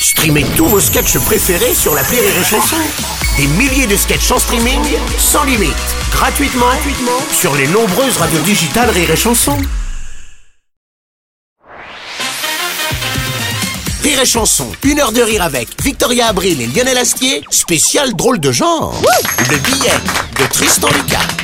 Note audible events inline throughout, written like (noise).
Streamez tous vos sketchs préférés sur la Rire et Chanson. Des milliers de sketchs en streaming, sans limite, gratuitement, gratuitement sur les nombreuses radios digitales Rire et Chanson. Rire et Chanson, une heure de rire avec Victoria Abril et Lionel Astier, spécial drôle de genre. Le billet de Tristan Lucas.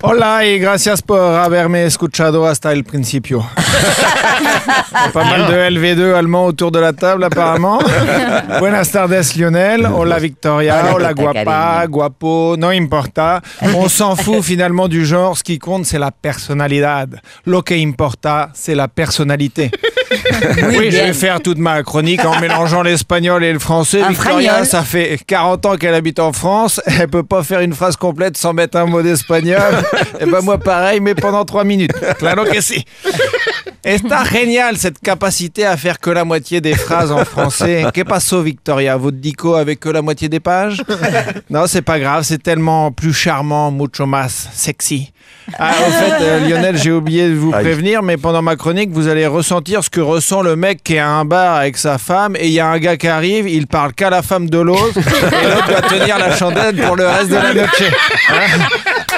Hola y gracias por haberme escuchado hasta el principio. (laughs) Pas mal de LV2 allemands autour de la table apparemment. (laughs) Buenas tardes Lionel, hola Victoria, Hola, guapa, guapo, no importa. On s'en fout finalement du genre, ce qui compte c'est la personnalidad. Lo que importa c'est la personnalité. oui, je vais faire toute ma chronique en mélangeant l'espagnol et le français. Un Victoria, fragnol. ça fait 40 ans qu'elle habite en France. Elle peut pas faire une phrase complète sans mettre un mot d'espagnol. Et ben moi pareil, mais pendant 3 minutes. Claro que si. Está génial cette capacité à faire que la moitié des phrases en français. Que passo Victoria? Votre dico avec que la moitié des pages? Non, c'est pas grave, c'est tellement plus charmant, mucho más sexy. Ah, au fait, euh, Lionel, j'ai oublié de vous prévenir, mais pendant ma chronique, vous allez ressentir ce que ressent le mec qui est à un bar avec sa femme et il y a un gars qui arrive, il parle qu'à la femme de l'autre et l'autre doit tenir la chandelle pour le reste de la noche. Hein?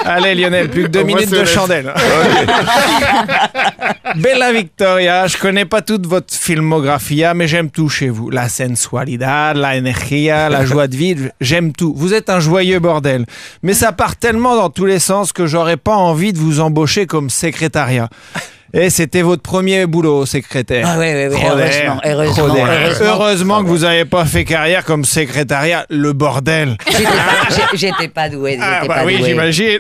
Allez Lionel, plus que deux minutes de chandelle. (laughs) Bella Victoria, je connais pas toute votre filmographie, mais j'aime tout chez vous. La sensualidad, la energia, la (laughs) joie de vivre, j'aime tout. Vous êtes un joyeux bordel. Mais ça part tellement dans tous les sens que j'aurais pas envie de vous embaucher comme secrétariat. Et c'était votre premier boulot, secrétaire. Ah oui, oui, oui, heureusement, heureusement, joder. heureusement. Heureusement que vous n'avez pas fait carrière comme secrétariat, le bordel. J'étais pas- pas doué. Ah bah pas oui, j'imagine.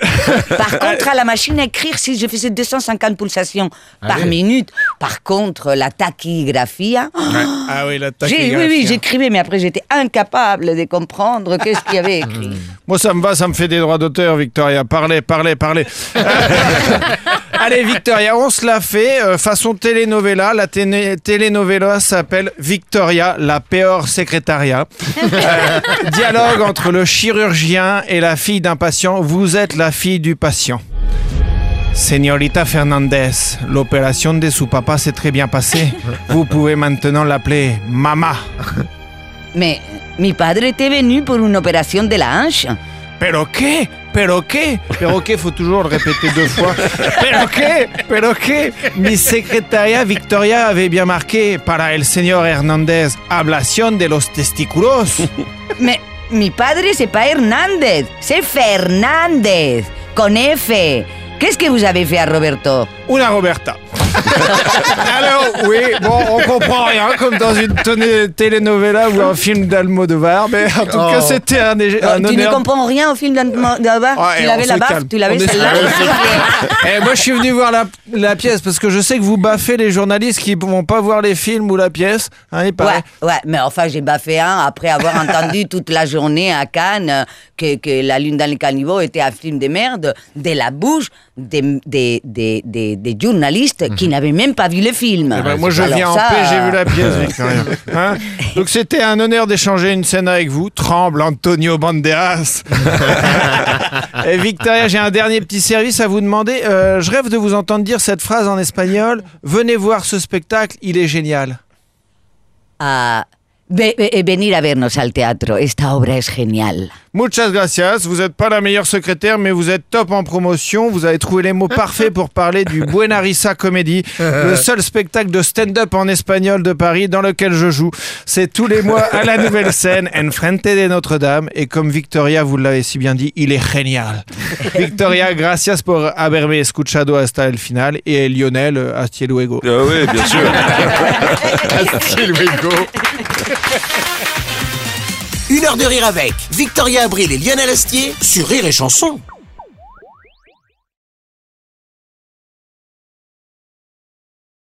Par contre, à la machine à écrire, si je faisais 250 pulsations par minute, par contre, la tachygraphie, hein, Ah oui, la j'ai- oui, oui, tachygraphie. j'écrivais, mais après, j'étais incapable de comprendre qu'est-ce qu'il y avait écrit. Moi, ça me va, ça me fait des droits d'auteur, Victoria. Parlez, parlez, parlez. (laughs) Allez, Victoria, on se l'a fait. euh, façon telenovela. La telenovela s'appelle Victoria, la peor secrétariat. Euh, dialogue entre le chirurgien et la fille d'un patient. Vous êtes la fille du patient. Señorita Fernandez, l'opération de su papa s'est très bien passée. Vous pouvez maintenant l'appeler Mama. Mais mi padre était venu pour une opération de la hanche. Pero qué, pero qué, pero qué, faut toujours le répéter deux fois. Pero qué, pero qué. Mi secretaria Victoria avait bien marqué para el señor Hernández ablación de los testículos. Mais mi padre, c'est pas Hernández, c'est Fernández, con F. Qu'est-ce que vous avez fait à Roberto Una Roberta. (laughs) Alors, oui, bon, on comprend rien, comme dans une telenovela ou un film d'Almodovar, mais en tout cas, c'était un, un Oh, Tu ne honneur. comprends rien au film d'Almodovar Ouais, Tu on l'avais se la baffe calme. Tu l'avais On celle-là (laughs) Eh, moi, je suis venu voir la, la pièce parce que je sais que vous baffez les journalistes qui vont pas voir les films ou la pièce. Hein, il paraît. Ouais, ouais, mais enfin, j'ai baffé un après avoir entendu toute la journée à Cannes euh, que, que La Lune dans les caniveaux était un film de merde de la bouche des, des, des, des, des journalistes qui n'avaient même pas vu le film. Eh ben, moi, je Alors viens ça, en paix, j'ai vu la euh, pièce, Victoria. (laughs) Hein Donc, c'était un honneur d'échanger une scène avec vous. Tremble, Antonio Banderas. (laughs) Et Victoria, j'ai un dernier petit service à vous demander. Euh, je rêve de vous entendre dire cette phrase en espagnol. Venez voir ce spectacle, il est génial. ah, ve- ve- venir a vernos al teatro, esta obra es genial. Muchas gracias. Vous n'êtes pas la meilleure secrétaire, mais vous êtes top en promotion. Vous avez trouvé les mots parfaits pour parler du Buena Risa Comedy, (laughs) le seul spectacle de stand-up en espagnol de Paris dans lequel je joue. C'est tous les mois à la nouvelle scène, en frente de Notre-Dame. Et comme Victoria, vous l'avez si bien dit, il est génial. Victoria, gracias por haberme escuchado hasta el final. Et Lionel, hasta luego. Ah oui, bien sûr. (laughs) Une heure de rire avec Victoria Abril et Lionel Astier sur Rire et Chanson.